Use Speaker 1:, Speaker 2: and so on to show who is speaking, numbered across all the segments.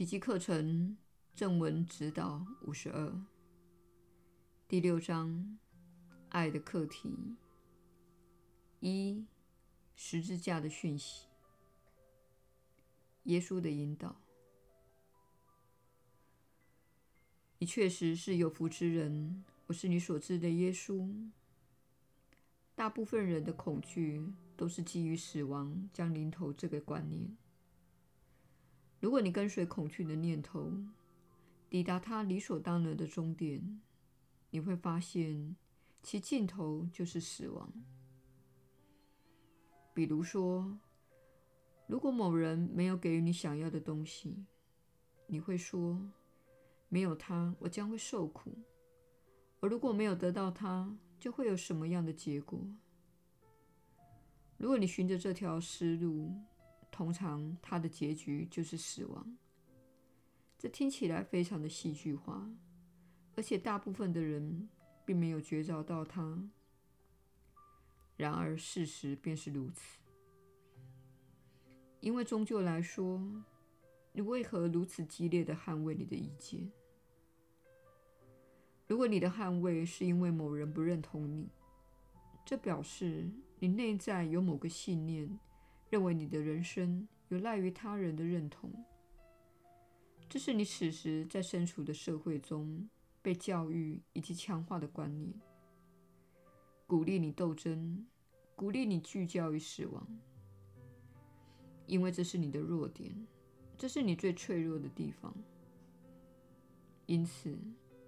Speaker 1: 奇迹课程正文指导五十二，第六章：爱的课题。一、十字架的讯息。耶稣的引导。你确实是有福之人，我是你所知的耶稣。大部分人的恐惧都是基于死亡将临头这个观念。如果你跟随恐惧的念头，抵达它理所当然的终点，你会发现其尽头就是死亡。比如说，如果某人没有给予你想要的东西，你会说：“没有他，我将会受苦。”而如果没有得到他，就会有什么样的结果？如果你循着这条思路，通常，它的结局就是死亡。这听起来非常的戏剧化，而且大部分的人并没有觉察到它。然而，事实便是如此。因为终究来说，你为何如此激烈地捍卫你的意见？如果你的捍卫是因为某人不认同你，这表示你内在有某个信念。认为你的人生有赖于他人的认同，这是你此时在身处的社会中被教育以及强化的观念，鼓励你斗争，鼓励你聚焦于死亡，因为这是你的弱点，这是你最脆弱的地方。因此，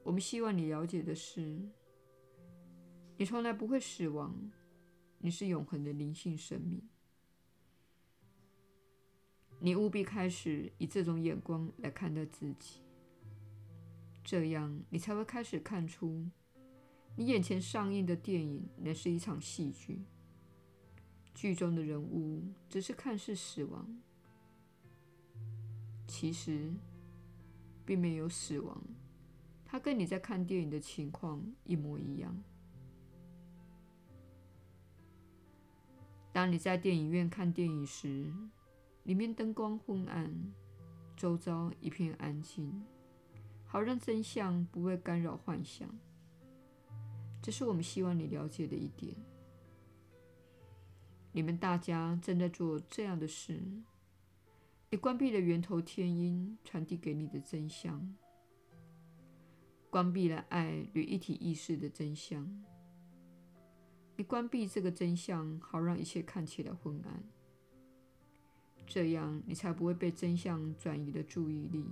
Speaker 1: 我们希望你了解的是，你从来不会死亡，你是永恒的灵性生命。你务必开始以这种眼光来看待自己，这样你才会开始看出，你眼前上映的电影乃是一场戏剧，剧中的人物只是看似死亡，其实并没有死亡，它跟你在看电影的情况一模一样。当你在电影院看电影时，里面灯光昏暗，周遭一片安静，好让真相不会干扰幻想。这是我们希望你了解的一点。你们大家正在做这样的事。你关闭了源头天音传递给你的真相，关闭了爱与一体意识的真相。你关闭这个真相，好让一切看起来昏暗。这样，你才不会被真相转移了注意力，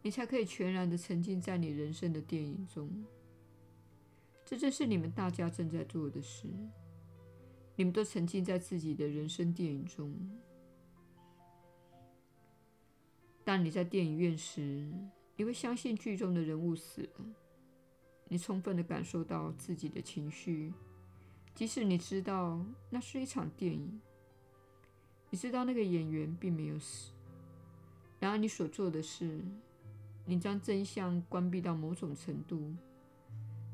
Speaker 1: 你才可以全然的沉浸在你人生的电影中。这正是你们大家正在做的事。你们都沉浸在自己的人生电影中。当你在电影院时，你会相信剧中的人物死了。你充分的感受到自己的情绪，即使你知道那是一场电影。你知道那个演员并没有死，然而你所做的是，你将真相关闭到某种程度，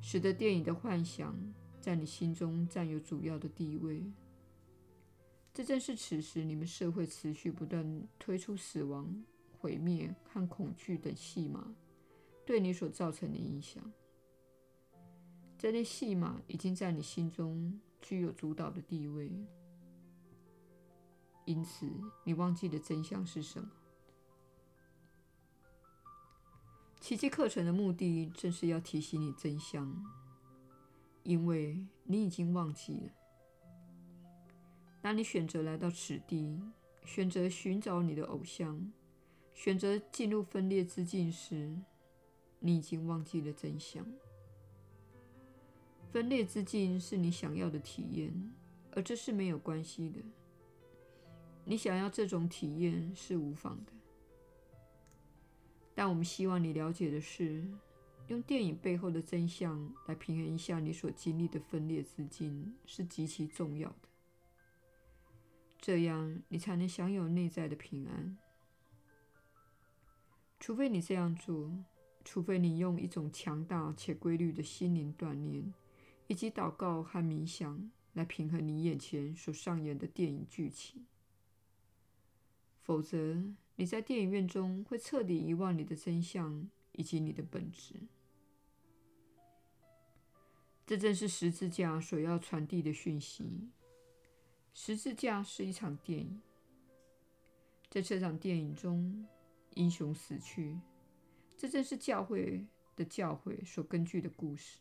Speaker 1: 使得电影的幻想在你心中占有主要的地位。这正是此时你们社会持续不断推出死亡、毁灭和恐惧等戏码对你所造成的影响。这类戏码已经在你心中具有主导的地位。因此，你忘记的真相是什么？奇迹课程的目的正是要提醒你真相，因为你已经忘记了。当你选择来到此地，选择寻找你的偶像，选择进入分裂之境时，你已经忘记了真相。分裂之境是你想要的体验，而这是没有关系的。你想要这种体验是无妨的，但我们希望你了解的是，用电影背后的真相来平衡一下你所经历的分裂资金是极其重要的。这样你才能享有内在的平安。除非你这样做，除非你用一种强大且规律的心灵锻炼，以及祷告和冥想来平衡你眼前所上演的电影剧情。否则，你在电影院中会彻底遗忘你的真相以及你的本质。这正是十字架所要传递的讯息。十字架是一场电影，在这场电影中，英雄死去。这正是教会的教诲所根据的故事。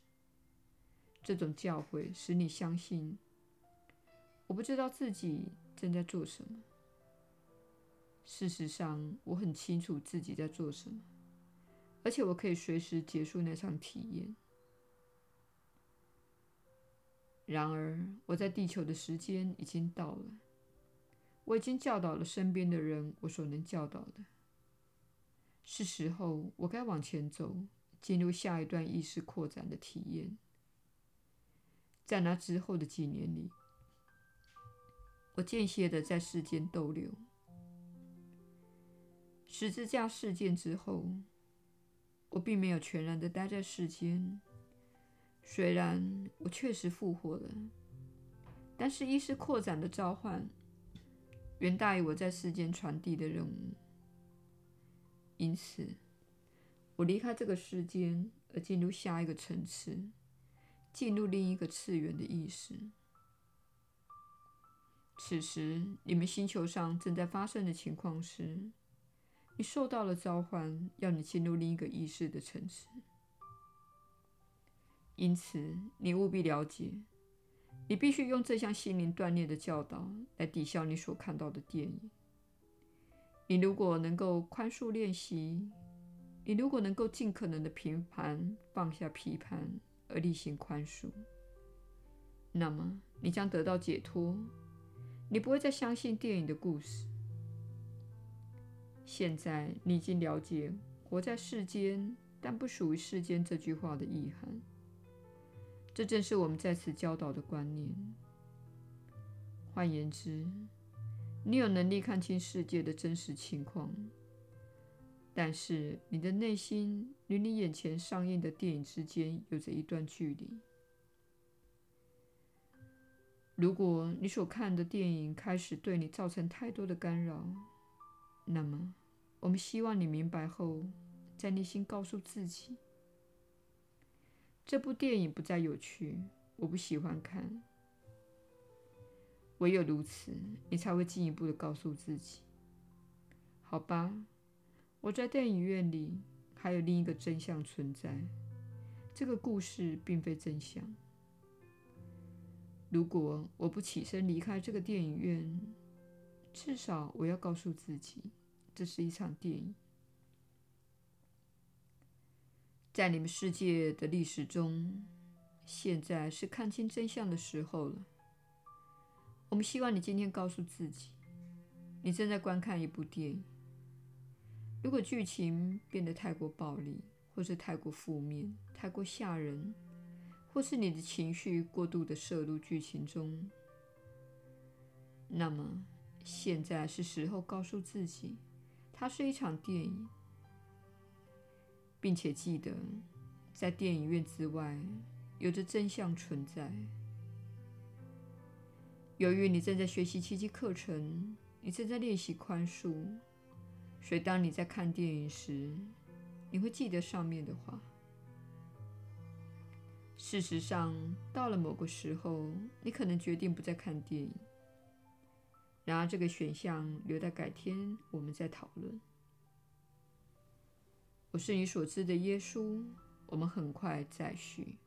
Speaker 1: 这种教诲使你相信，我不知道自己正在做什么。事实上，我很清楚自己在做什么，而且我可以随时结束那场体验。然而，我在地球的时间已经到了。我已经教导了身边的人我所能教导的。是时候，我该往前走，进入下一段意识扩展的体验。在那之后的几年里，我间歇地在世间逗留。十字架事件之后，我并没有全然地待在世间。虽然我确实复活了，但是意识扩展的召唤远大于我在世间传递的任务。因此，我离开这个世间，而进入下一个层次，进入另一个次元的意识。此时，你们星球上正在发生的情况是，你受到了召唤，要你进入另一个意识的层次。因此，你务必了解，你必须用这项心灵锻炼的教导来抵消你所看到的电影。你如果能够宽恕练习，你如果能够尽可能的平盘放下批判而例行宽恕，那么你将得到解脱。你不会再相信电影的故事。现在你已经了解“活在世间，但不属于世间”这句话的意涵。这正是我们在此教导的观念。换言之，你有能力看清世界的真实情况，但是你的内心与你眼前上映的电影之间有着一段距离。如果你所看的电影开始对你造成太多的干扰，那么我们希望你明白后，在内心告诉自己。这部电影不再有趣，我不喜欢看。唯有如此，你才会进一步的告诉自己：“好吧，我在电影院里还有另一个真相存在。这个故事并非真相。如果我不起身离开这个电影院，至少我要告诉自己，这是一场电影。”在你们世界的历史中，现在是看清真相的时候了。我们希望你今天告诉自己，你正在观看一部电影。如果剧情变得太过暴力，或是太过负面、太过吓人，或是你的情绪过度的摄入剧情中，那么现在是时候告诉自己，它是一场电影。并且记得，在电影院之外，有着真相存在。由于你正在学习奇迹课程，你正在练习宽恕，所以当你在看电影时，你会记得上面的话。事实上，到了某个时候，你可能决定不再看电影。然而，这个选项留待改天我们再讨论。我是你所知的耶稣。我们很快再续。